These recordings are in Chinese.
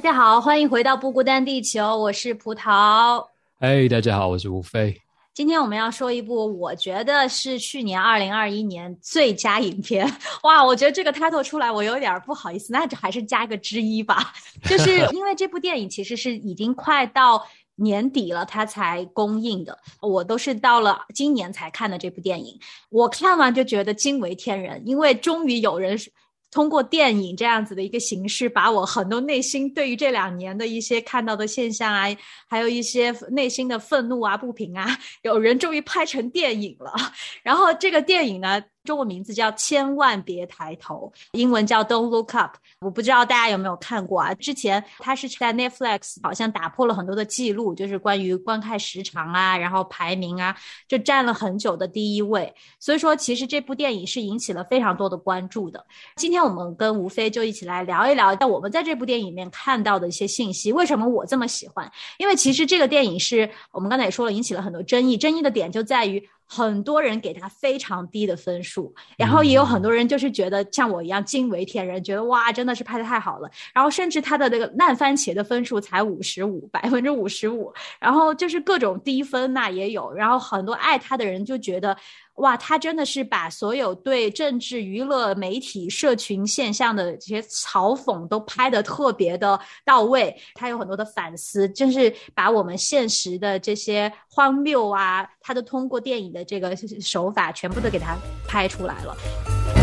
大家好，欢迎回到不孤单地球，我是葡萄。嗨，大家好，我是吴飞。今天我们要说一部我觉得是去年二零二一年最佳影片。哇，我觉得这个 title 出来，我有点不好意思，那就还是加个之一吧。就是因为这部电影其实是已经快到年底了，它才公映的。我都是到了今年才看的这部电影，我看完就觉得惊为天人，因为终于有人是。通过电影这样子的一个形式，把我很多内心对于这两年的一些看到的现象啊，还有一些内心的愤怒啊、不平啊，有人终于拍成电影了。然后这个电影呢，中文名字叫《千万别抬头》，英文叫 Don't Look Up。我不知道大家有没有看过啊？之前它是在 Netflix 好像打破了很多的记录，就是关于观看时长啊，然后排名啊，就占了很久的第一位。所以说，其实这部电影是引起了非常多的关注的。今天我们跟吴飞就一起来聊一聊，在我们在这部电影里面看到的一些信息。为什么我这么喜欢？因为其实这个电影是我们刚才也说了，引起了很多争议。争议的点就在于很多人给他非常低的分数，然后也有很多人就是觉得像我一样惊为天人，觉得哇，真的是拍的太好了。然后甚至他的那个烂番茄的分数才五十五，百分之五十五，然后就是各种低分那、也有。然后很多爱他的人就觉得。哇，他真的是把所有对政治、娱乐、媒体、社群现象的这些嘲讽都拍得特别的到位。他有很多的反思，真是把我们现实的这些荒谬啊，他都通过电影的这个手法，全部都给他拍出来了。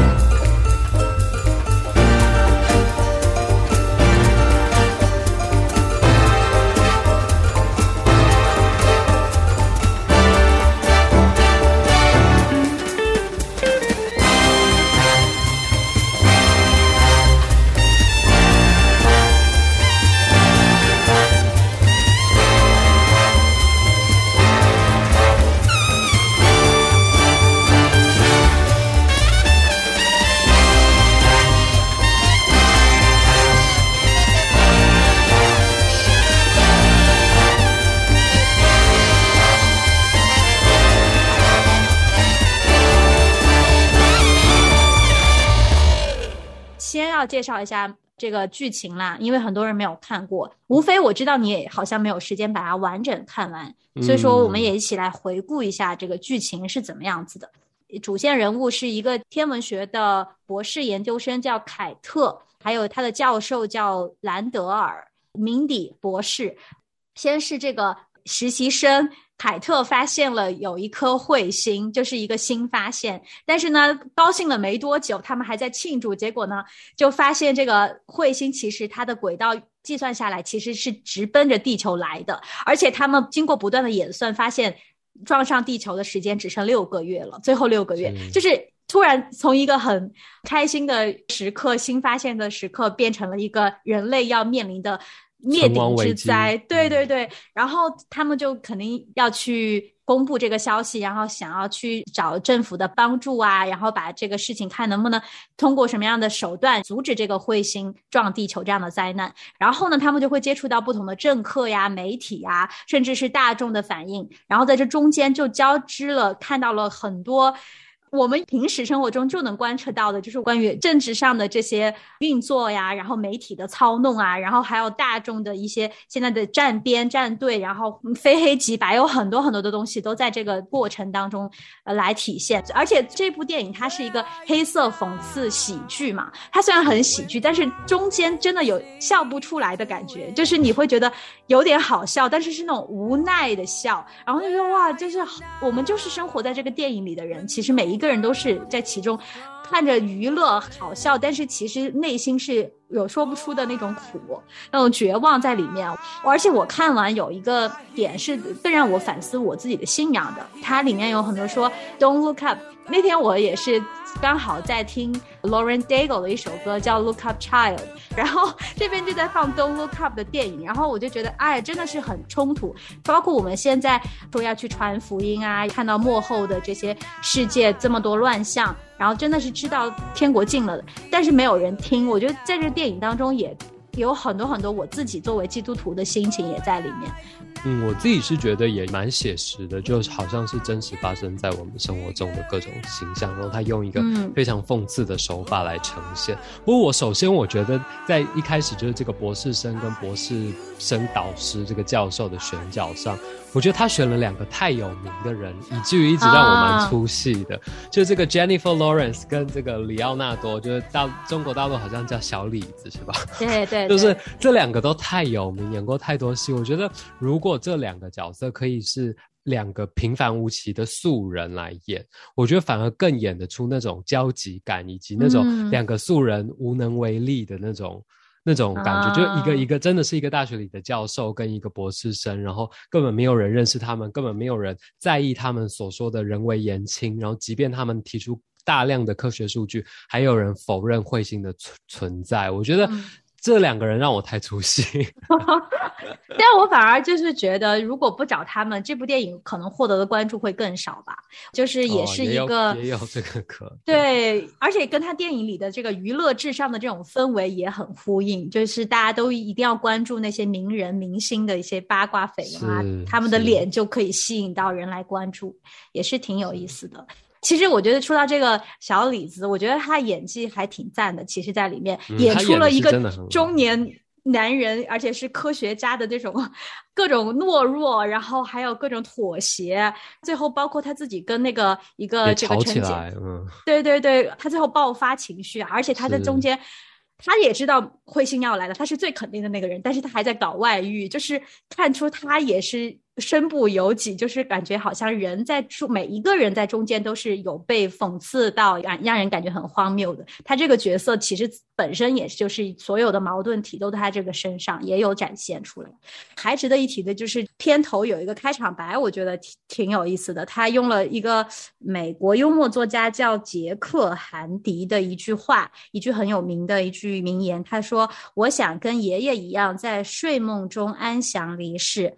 要介绍一下这个剧情啦，因为很多人没有看过。无非我知道你也好像没有时间把它完整看完，所以说我们也一起来回顾一下这个剧情是怎么样子的。主线人物是一个天文学的博士研究生，叫凯特，还有他的教授叫兰德尔明迪博士。先是这个实习生凯特发现了有一颗彗星，就是一个新发现。但是呢，高兴了没多久，他们还在庆祝，结果呢，就发现这个彗星其实它的轨道计算下来其实是直奔着地球来的，而且他们经过不断的演算，发现撞上地球的时间只剩六个月了，最后六个月就是。突然从一个很开心的时刻、新发现的时刻，变成了一个人类要面临的灭顶之灾。对嗯对对，然后他们就肯定要去公布这个消息，然后想要去找政府的帮助啊，然后把这个事情看能不能通过什么样的手段阻止这个彗星撞地球这样的灾难。然后呢，他们就会接触到不同的政客呀、媒体呀，甚至是大众的反应，然后在这中间就交织了，看到了很多。我们平时生活中就能观测到的，就是关于政治上的这些运作呀，然后媒体的操弄啊，然后还有大众的一些现在的站边站队，然后非黑即白，有很多很多的东西都在这个过程当中来体现。而且这部电影它是一个黑色讽刺喜剧嘛，它虽然很喜剧，但是中间真的有笑不出来的感觉，就是你会觉得有点好笑，但是是那种无奈的笑，然后就说哇，就是我们就是生活在这个电影里的人，其实每一一个人都是在其中。看着娱乐好笑，但是其实内心是有说不出的那种苦、那种绝望在里面。而且我看完有一个点是更让我反思我自己的信仰的，它里面有很多说 “Don't look up”。那天我也是刚好在听 Lauren Daigle 的一首歌叫《Look Up Child》，然后这边就在放《Don't Look Up》的电影，然后我就觉得，哎，真的是很冲突。包括我们现在说要去传福音啊，看到幕后的这些世界这么多乱象。然后真的是知道天国近了的，但是没有人听。我觉得在这电影当中也有很多很多我自己作为基督徒的心情也在里面。嗯，我自己是觉得也蛮写实的，就好像是真实发生在我们生活中的各种形象，然后他用一个非常讽刺的手法来呈现。不过我首先我觉得在一开始就是这个博士生跟博士生导师这个教授的选角上。我觉得他选了两个太有名的人，以至于一直让我蛮出戏的。就这个 Jennifer Lawrence 跟这个里奥纳多，就是大中国大陆好像叫小李子是吧？对 对，就是这两个都太有名，演过太多戏。我觉得如果这两个角色可以是两个平凡无奇的素人来演，我觉得反而更演得出那种焦急感，以及那种两个素人无能为力的那种。那种感觉，就一个一个真的是一个大学里的教授跟一个博士生，然后根本没有人认识他们，根本没有人在意他们所说的人为言轻，然后即便他们提出大量的科学数据，还有人否认彗星的存存在。我觉得。这两个人让我太出戏，但我反而就是觉得，如果不找他们，这部电影可能获得的关注会更少吧。就是也是一个也有这个可对，而且跟他电影里的这个娱乐至上的这种氛围也很呼应，就是大家都一定要关注那些名人明星的一些八卦绯闻啊，他们的脸就可以吸引到人来关注，也是挺有意思的。其实我觉得说到这个小李子，我觉得他演技还挺赞的。其实，在里面演出了一个中年男人，而且是科学家的这种各种懦弱，然后还有各种妥协，最后包括他自己跟那个一个这个陈姐，嗯，对对对，他最后爆发情绪，而且他在中间，他也知道彗星要来了，他是最肯定的那个人，但是他还在搞外遇，就是看出他也是。身不由己，就是感觉好像人在中，每一个人在中间都是有被讽刺到，让让人感觉很荒谬的。他这个角色其实本身也就是所有的矛盾体都在他这个身上也有展现出来。还值得一提的就是片头有一个开场白，我觉得挺挺有意思的。他用了一个美国幽默作家叫杰克·韩迪的一句话，一句很有名的一句名言。他说：“我想跟爷爷一样，在睡梦中安详离世。”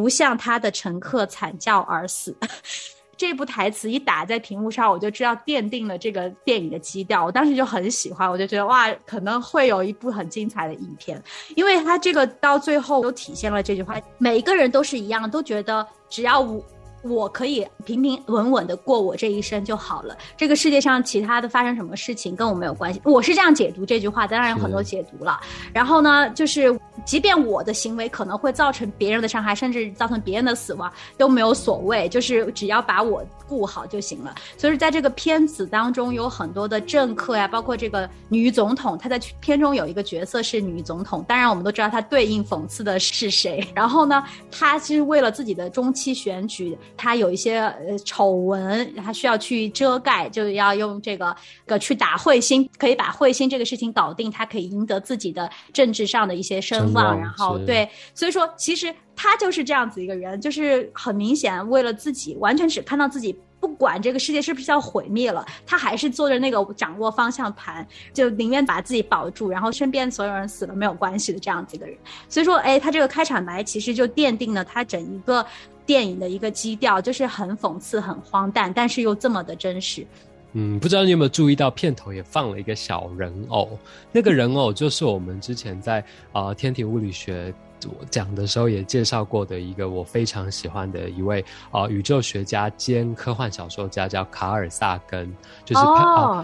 不像他的乘客惨叫而死，这部台词一打在屏幕上，我就知道奠定了这个电影的基调。我当时就很喜欢，我就觉得哇，可能会有一部很精彩的影片，因为他这个到最后都体现了这句话：每一个人都是一样，都觉得只要我。我可以平平稳稳的过我这一生就好了。这个世界上其他的发生什么事情跟我没有关系。我是这样解读这句话，当然有很多解读了。然后呢，就是即便我的行为可能会造成别人的伤害，甚至造成别人的死亡，都没有所谓。就是只要把我顾好就行了。所以在这个片子当中，有很多的政客呀，包括这个女总统，她在片中有一个角色是女总统。当然，我们都知道她对应讽刺的是谁。然后呢，她其实为了自己的中期选举。他有一些呃丑闻，他需要去遮盖，就要用这个个去打彗星，可以把彗星这个事情搞定，他可以赢得自己的政治上的一些声望。然后对，所以说其实他就是这样子一个人，就是很明显为了自己，完全只看到自己，不管这个世界是不是要毁灭了，他还是坐着那个掌握方向盘，就宁愿把自己保住，然后身边所有人死了没有关系的这样子一个人。所以说，哎，他这个开场白其实就奠定了他整一个。电影的一个基调就是很讽刺、很荒诞，但是又这么的真实。嗯，不知道你有没有注意到片头也放了一个小人偶，那个人偶就是我们之前在啊天体物理学我讲的时候也介绍过的一个我非常喜欢的一位啊、呃宇宙学家兼科幻小说家，叫卡尔萨根，就是、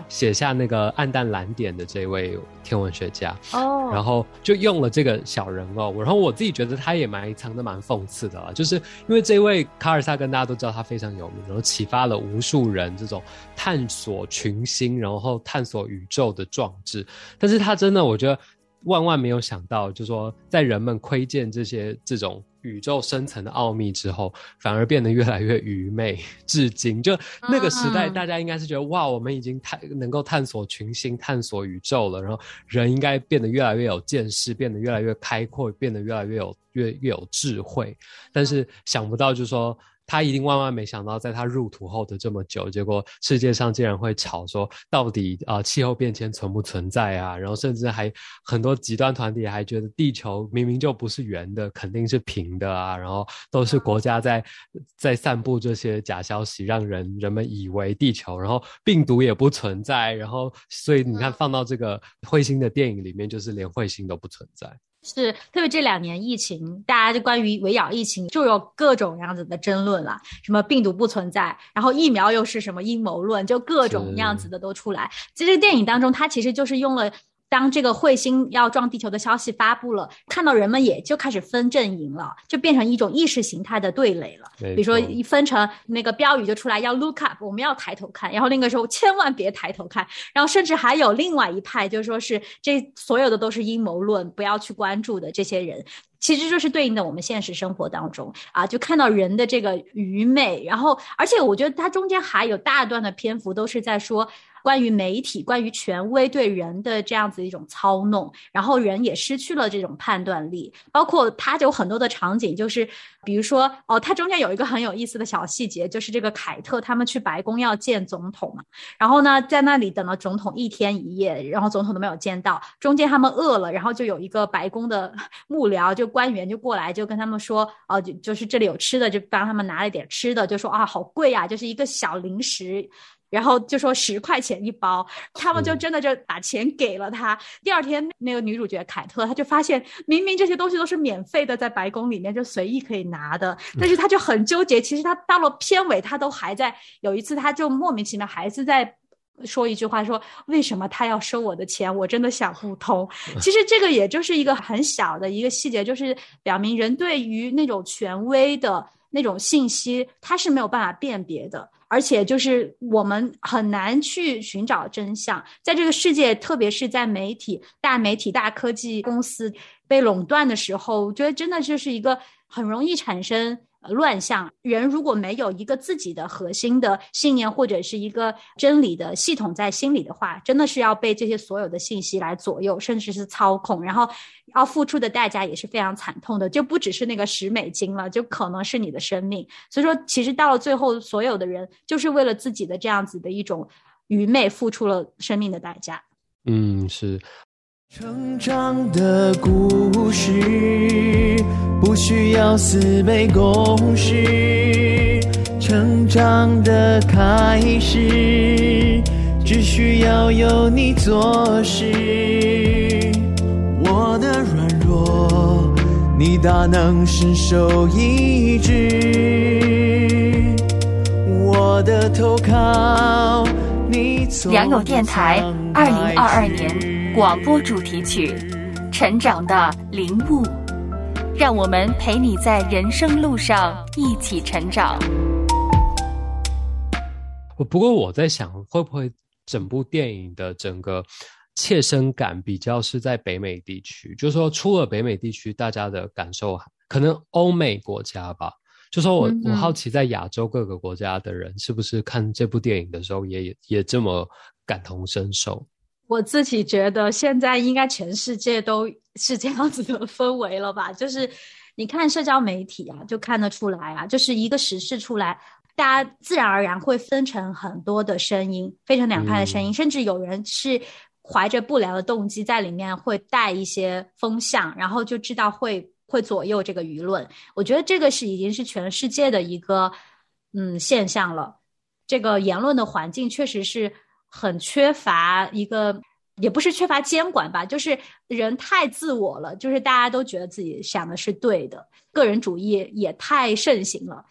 写下那个《暗淡蓝点》的这位天文学家。哦，然后就用了这个小人偶，然后我自己觉得他也埋藏的蛮讽刺的啦，就是因为这位卡尔萨根大家都知道他非常有名，然后启发了无数人这种探索群星，然后探索宇宙的壮志，但是他真的我觉得万万没有想到，就说在人们窥见这些这种。宇宙深层的奥秘之后，反而变得越来越愚昧。至今，就那个时代，嗯大家应该是觉得哇，我们已经探能够探索群星、探索宇宙了，然后人应该变得越来越有见识，变得越来越开阔，变得越来越有越越有智慧。但是想不到，就是说他一定万万没想到，在他入土后的这么久，结果世界上竟然会吵说，到底啊、呃气候变迁存不存在啊？然后甚至还很多极端团体还觉得地球明明就不是圆的，肯定是平的啊！然后都是国家在在散布这些假消息，让人人们以为地球，然后病毒也不存在，然后所以你看放到这个彗星的电影里面，就是连彗星都不存在。是，特别这两年疫情，大家就关于围绕疫情就有各种样子的争论了，什么病毒不存在，然后疫苗又是什么阴谋论，就各种样子的都出来。其实电影当中，它其实就是用了。当这个彗星要撞地球的消息发布了，看到人们也就开始分阵营了，就变成一种意识形态的对垒了。比比如说一分成那个标语就出来要 look up，我们要抬头看，然后那个时候千万别抬头看，然后甚至还有另外一派，就是说是这所有的都是阴谋论，不要去关注的这些人。其实就是对应的我们现实生活当中啊，就看到人的这个愚昧，然后而且我觉得它中间还有大段的篇幅都是在说关于媒体、关于权威对人的这样子一种操弄，然后人也失去了这种判断力。包括它有很多的场景，就是比如说哦，它中间有一个很有意思的小细节，就是这个凯特他们去白宫要见总统嘛，然后呢在那里等了总统一天一夜，然后总统都没有见到，中间他们饿了，然后就有一个白宫的 幕僚就官员就过来就跟他们说，哦、就就是这里有吃的，就帮他们拿了点吃的，就说啊好贵啊，就是一个小零食。然后就说十块钱一包，他们就真的就把钱给了他。第二天，那个女主角凯特，她就发现明明这些东西都是免费的，在白宫里面就随意可以拿的，但是她就很纠结。其实她到了片尾，她都还在。有一次，她就莫名其妙还是在。说一句话说，为什么他要收我的钱？我真的想不通。其实这个也就是一个很小的一个细节，就是表明人对于那种权威的那种信息，他是没有办法辨别的。而且就是我们很难去寻找真相，在这个世界，特别是在媒体、大媒体、大科技公司被垄断的时候，我觉得真的就是一个很容易产生乱象。人如果没有一个自己的核心的信念或者是一个真理的系统在心里的话，真的是要被这些所有的信息来左右，甚至是操控，然后要付出的代价也是非常惨痛的，就不只是那个十美金了，就可能是你的生命。所以说，其实到了最后，所有的人就是为了自己的这样子的一种愚昧，付出了生命的代价。嗯，是成长的故事不需要四倍公式，成长的开始只需要有你做事。我的软弱，你大能伸手医治。我的投靠，你从良友电台二零二二年广播主题曲《成长的领悟》，让我们陪你在人生路上一起成长。不过我在想，会不会整部电影的整个切身感比较是在北美地区，就是说出了北美地区，大家的感受可能欧美国家吧。就说我嗯我好奇，在亚洲各个国家的人是不是看这部电影的时候也也也这么感同身受？我自己觉得现在应该全世界都是这样子的氛围了吧？就是你看社交媒体啊，就看得出来啊，就是一个时事出来，大家自然而然会分成很多的声音，分成两派的声音，甚至有人是怀着不良的动机在里面会带一些风向，然后就知道会会左右这个舆论。我觉得这个是已经是全世界的一个嗯现象了。这个言论的环境确实是很缺乏一个也不是缺乏监管吧，就是人太自我了，就是大家都觉得自己想的是对的，个人主义也太盛行了。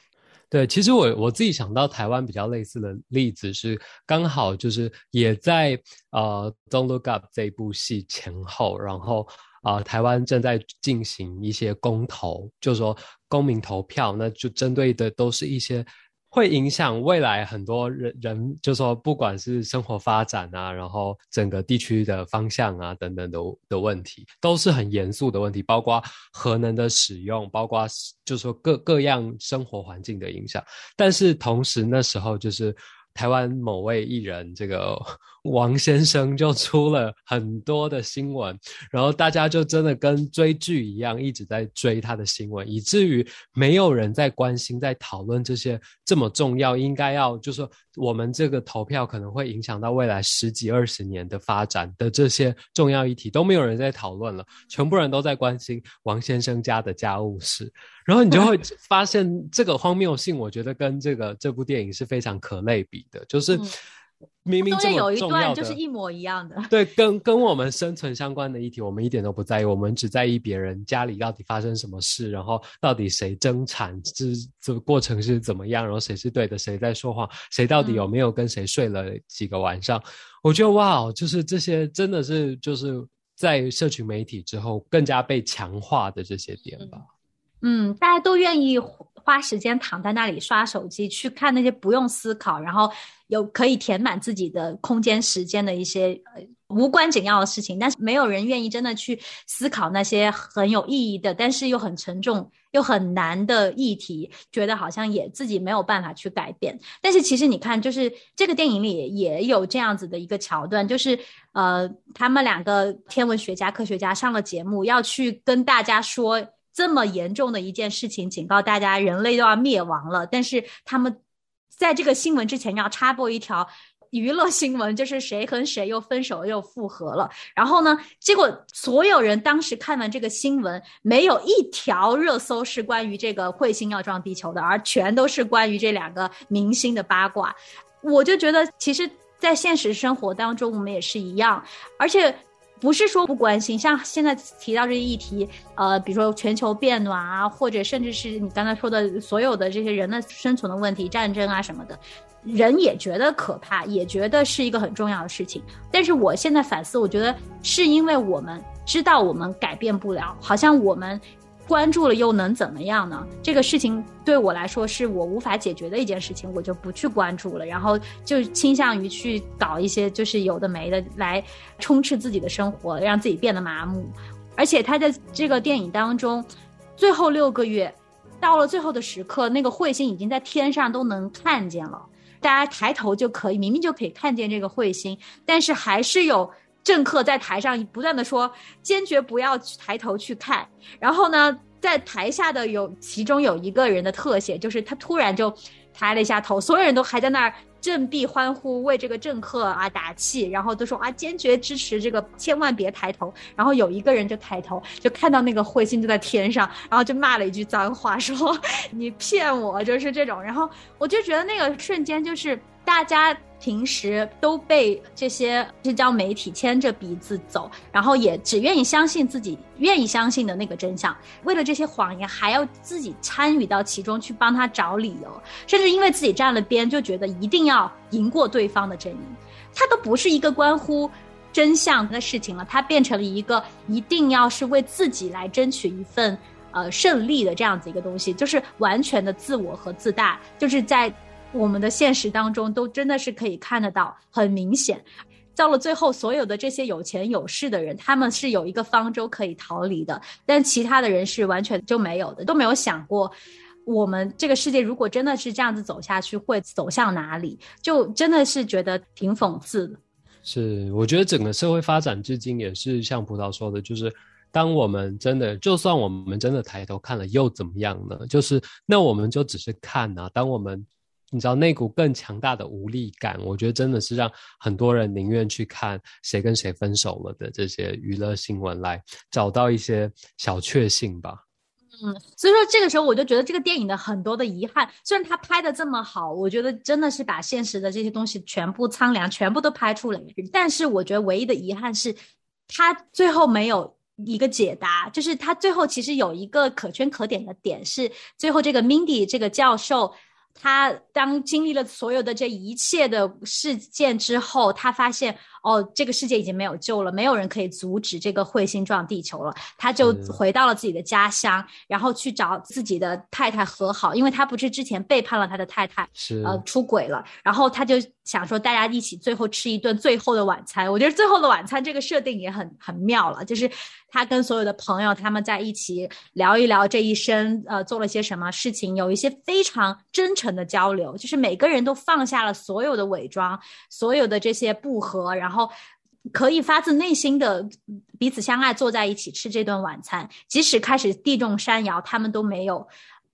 对，其实我我自己想到台湾比较类似的例子是，刚好就是也在呃《Don't Look Up》这部戏前后，然后啊，台湾正在进行一些公投，就是说公民投票，那就针对的都是一些。会影响未来很多人人，就说不管是生活发展啊，然后整个地区的方向啊等等的的问题，都是很严肃的问题，包括核能的使用，包括就说各各样生活环境的影响。但是同时那时候就是。台湾某位艺人，这个 王先生就出了很多的新闻，然后大家就真的跟追剧一样，一直在追他的新闻，以至于没有人在关心、在讨论这些这么重要、应该要就是说我们这个投票可能会影响到未来十几二十年的发展的这些重要议题，都没有人在讨论了，全部人都在关心王先生家的家务事。然后你就会发现这个荒谬性，我觉得跟这个这部电影是非常可类比的，就是明明这么有一段就是一模一样的，对，跟跟我们生存相关的议题，我们一点都不在意，我们只在意别人家里到底发生什么事，然后到底谁争产，这这个过程是怎么样，然后谁是对的，谁在说谎，谁到底有没有跟谁睡了几个晚上？我觉得哇，就是这些真的是就是在社群媒体之后更加被强化的这些点吧。嗯，大家都愿意花时间躺在那里刷手机，去看那些不用思考，然后有可以填满自己的空间时间的一些无关紧要的事情。但是没有人愿意真的去思考那些很有意义的，但是又很沉重又很难的议题，觉得好像也自己没有办法去改变。但是其实你看，就是这个电影里也有这样子的一个桥段，就是呃，他们两个天文学家、科学家上了节目，要去跟大家说。这么严重的一件事情，警告大家人类都要灭亡了。但是他们在这个新闻之前要插播一条娱乐新闻，就是谁和谁又分手又复合了。然后呢，结果所有人当时看完这个新闻，没有一条热搜是关于这个彗星要撞地球的，而全都是关于这两个明星的八卦。我就觉得，其实，在现实生活当中，我们也是一样，而且。不是说不关心，像现在提到这些议题，呃，比如说全球变暖啊，或者甚至是你刚才说的所有的这些人的生存的问题、战争啊什么的，人也觉得可怕，也觉得是一个很重要的事情。但是我现在反思，我觉得是因为我们知道我们改变不了，好像我们。关注了又能怎么样呢？这个事情对我来说是我无法解决的一件事情，我就不去关注了，然后就倾向于去搞一些就是有的没的来充斥自己的生活，让自己变得麻木。而且他在这个电影当中，最后六个月，到了最后的时刻，那个彗星已经在天上都能看见了，大家抬头就可以，明明就可以看见这个彗星，但是还是有。政客在台上不断的说，坚决不要抬头去看。然后呢，在台下的有其中有一个人的特写，就是他突然就抬了一下头，所有人都还在那儿振臂欢呼，为这个政客啊打气，然后都说啊坚决支持这个，千万别抬头。然后有一个人就抬头，就看到那个彗星就在天上，然后就骂了一句脏话，说你骗我，就是这种。然后我就觉得那个瞬间就是大家。平时都被这些社交媒体牵着鼻子走，然后也只愿意相信自己愿意相信的那个真相。为了这些谎言，还要自己参与到其中去帮他找理由，甚至因为自己站了边，就觉得一定要赢过对方的阵营。它都不是一个关乎真相的事情了，它变成了一个一定要是为自己来争取一份呃胜利的这样子一个东西，就是完全的自我和自大，就是在。我们的现实当中都真的是可以看得到，很明显，到了最后，所有的这些有钱有势的人，他们是有一个方舟可以逃离的，但其他的人是完全就没有的，都没有想过，我们这个世界如果真的是这样子走下去，会走向哪里？就真的是觉得挺讽刺的。是，我觉得整个社会发展至今也是像葡萄说的，就是当我们真的，就算我们真的抬头看了，又怎么样呢？就是那我们就只是看啊，当我们。你知道那股更强大的无力感，我觉得真的是让很多人宁愿去看谁跟谁分手了的这些娱乐新闻，来找到一些小确幸吧。嗯，所以说这个时候我就觉得这个电影的很多的遗憾，虽然他拍的这么好，我觉得真的是把现实的这些东西全部苍凉，全部都拍出来，但是我觉得唯一的遗憾是，他最后没有一个解答，就是他最后其实有一个可圈可点的点是，最后这个 Mindy 这个教授。他当经历了所有的这一切的事件之后，他发现哦，这个世界已经没有救了，没有人可以阻止这个彗星撞地球了。他就回到了自己的家乡，然后去找自己的太太和好，因为他不是之前背叛了他的太太，是呃出轨了。然后他就想说，大家一起最后吃一顿最后的晚餐。我觉得最后的晚餐这个设定也很很妙了，就是。他跟所有的朋友，他们在一起聊一聊这一生，呃，做了些什么事情，有一些非常真诚的交流，就是每个人都放下了所有的伪装，所有的这些不和，然后然后可以发自内心的彼此相爱，坐在一起吃这顿晚餐，即使开始地动山摇，他们都没有。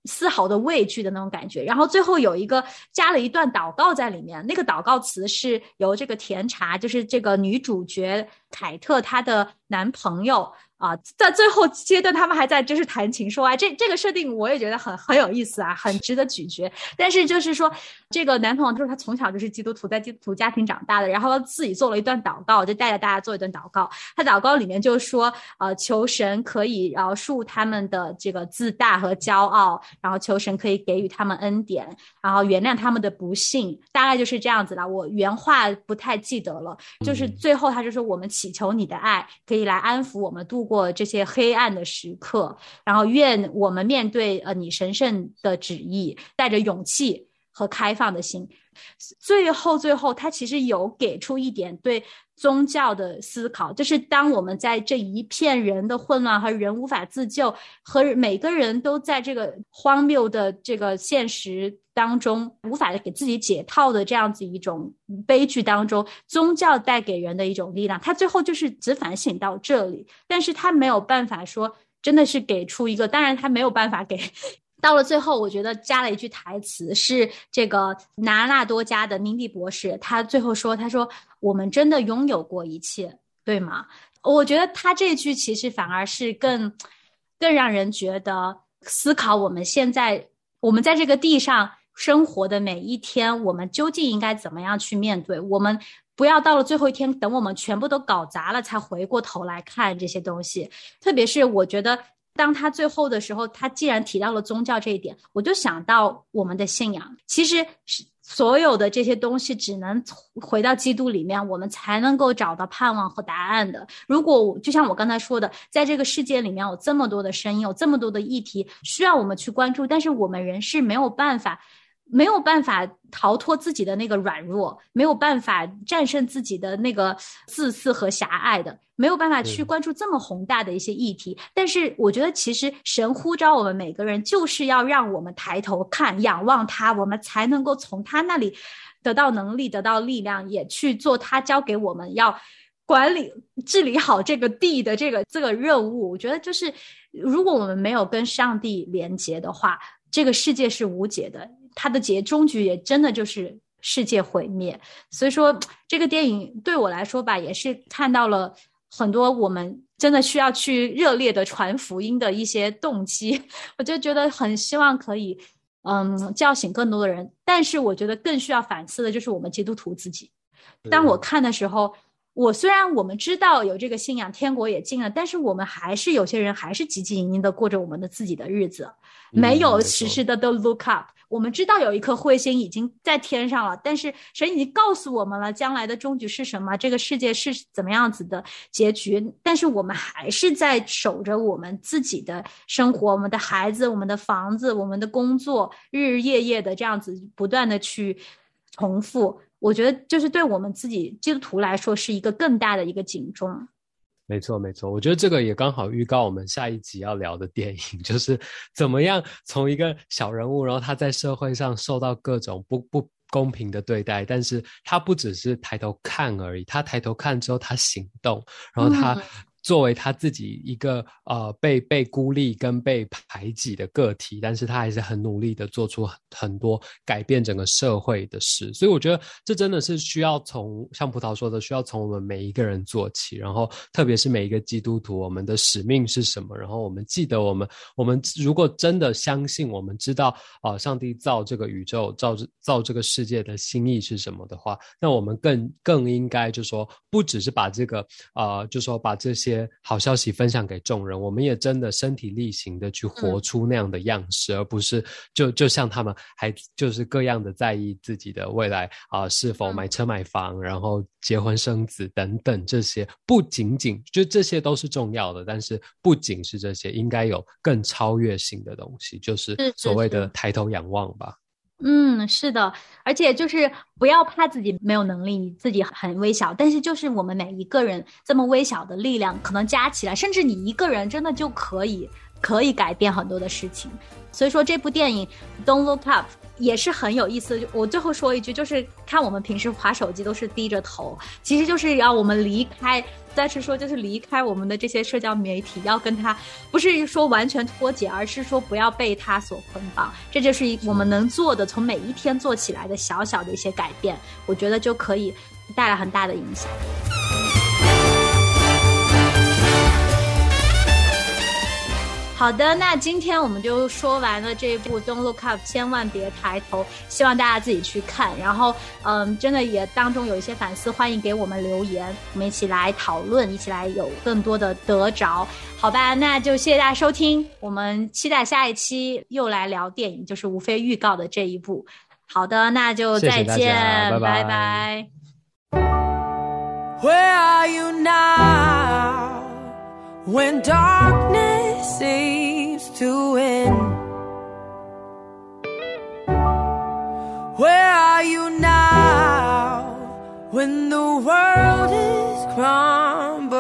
丝毫的畏惧的那种感觉，然后最后有一个加了一段祷告在里面，那个祷告词是由这个甜茶，就是这个女主角凯特她的男朋友。啊，在最后阶段，他们还在就是谈情说爱，这这个设定我也觉得很很有意思啊，很值得咀嚼。但是就是说，这个男朋友就是他从小就是基督徒，在基督徒家庭长大的，然后自己做了一段祷告，就带着大家做一段祷告。他祷告里面就说，呃，求神可以饶恕他们的这个自大和骄傲，然后求神可以给予他们恩典，然后原谅他们的不幸，大概就是这样子了。我原话不太记得了，就是最后他就说，我们祈求你的爱可以来安抚我们度。过这些黑暗的时刻，然后愿我们面对呃你神圣的旨意，带着勇气和开放的心。最后，最后，他其实有给出一点对宗教的思考，就是当我们在这一片人的混乱和人无法自救，和每个人都在这个荒谬的这个现实当中无法给自己解套的这样子一种悲剧当中，宗教带给人的一种力量。他最后就是只反省到这里，但是他没有办法说真的是给出一个，当然他没有办法给。到了最后，我觉得加了一句台词，是这个拿纳多家的明迪博士，他最后说：“他说我们真的拥有过一切，对吗？”我觉得他这句其实反而是更更让人觉得思考我们现在我们在这个地上生活的每一天，我们究竟应该怎么样去面对？我们不要到了最后一天，等我们全部都搞砸了，才回过头来看这些东西。特别是我觉得。当他最后的时候，他既然提到了宗教这一点，我就想到我们的信仰。其实所有的这些东西，只能回到基督里面，我们才能够找到盼望和答案的。如果就像我刚才说的，在这个世界里面有这么多的声音，有这么多的议题需要我们去关注，但是我们人是没有办法。没有办法逃脱自己的那个软弱，没有办法战胜自己的那个自私和狭隘的，没有办法去关注这么宏大的一些议题。但是，我觉得其实神呼召我们每个人，就是要让我们抬头看、仰望他，我们才能够从他那里得到能力、得到力量，也去做他交给我们要管理、治理好这个地的这个这个任务。我觉得，就是如果我们没有跟上帝连接的话，这个世界是无解的。它的结终局也真的就是世界毁灭，所以说这个电影对我来说吧，也是看到了很多我们真的需要去热烈的传福音的一些动机。我就觉得很希望可以，嗯，叫醒更多的人。但是我觉得更需要反思的就是我们基督徒自己。当我看的时候。我虽然我们知道有这个信仰，天国也近了，但是我们还是有些人还是汲汲营营的过着我们的自己的日子，没有时时的都 look up。我们知道有一颗彗星已经在天上了，但是神已经告诉我们了将来的终局是什么，这个世界是怎么样子的结局，但是我们还是在守着我们自己的生活，我们的孩子、我们的房子、我们的工作，日日夜夜的这样子不断的去重复。我觉得就是对我们自己基督徒来说是一个更大的一个警钟。没错，没错。我觉得这个也刚好预告我们下一集要聊的电影，就是怎么样从一个小人物，然后他在社会上受到各种不不公平的对待，但是他不只是抬头看而已，他抬头看之后他行动，然后他。作为他自己一个呃被被孤立跟被排挤的个体，但是他还是很努力的做出很很多改变整个社会的事。所以我觉得这真的是需要从像葡萄说的，需要从我们每一个人做起，然后特别是每一个基督徒，我们的使命是什么？然后我们记得我们我们如果真的相信，我们知道啊，上帝造这个宇宙、造造这个世界的心意是什么的话，那我们更更应该就说，不只是把这个呃，就说把这些好消息分享给众人，我们也真的身体力行的去活出那样的样式，而不是就就像他们还就是各样的在意自己的未来啊，是否买车买房，然后结婚生子等等这些，不仅仅就这些都是重要的，但是不仅是这些，应该有更超越性的东西，就是所谓的抬头仰望吧。嗯，是的，而且就是不要怕自己没有能力，你自己很微小，但是就是我们每一个人这么微小的力量，可能加起来，甚至你一个人真的就可以可以改变很多的事情。所以说这部电影《Don't Look Up》。也是很有意思。我最后说一句，就是看我们平时划手机都是低着头，其实就是要我们离开，再次说就是离开我们的这些社交媒体，要跟他不是说完全脱节，而是说不要被他所捆绑。这就是我们能做的，从每一天做起来的小小的一些改变，我觉得就可以带来很大的影响。好的，那今天我们就说完了这一部《Don't Look Up》，千万别抬头。希望大家自己去看，然后，嗯，真的也当中有一些反思，欢迎给我们留言，我们一起来讨论，一起来有更多的得着，好吧？那就谢谢大家收听，我们期待下一期又来聊电影，就是无非预告的这一部。好的，那就再见，拜拜。Where are you now when darkness seems to win. Where are you now when the world is crumbling?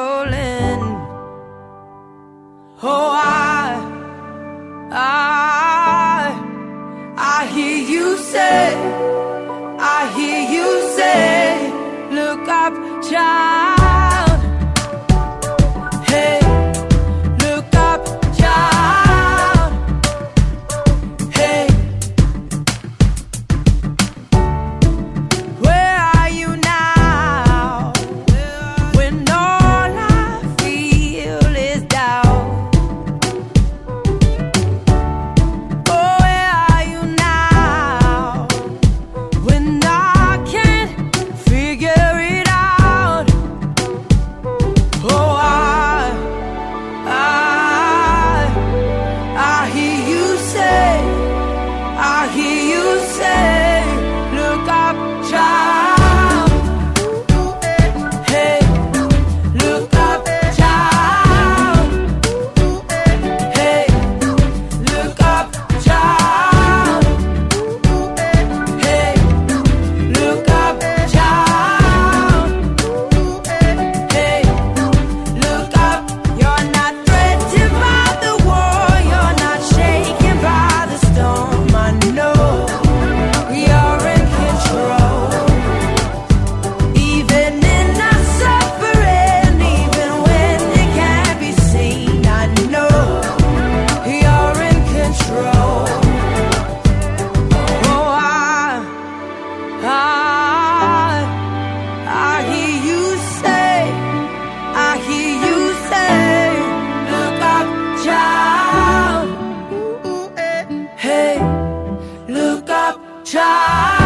try.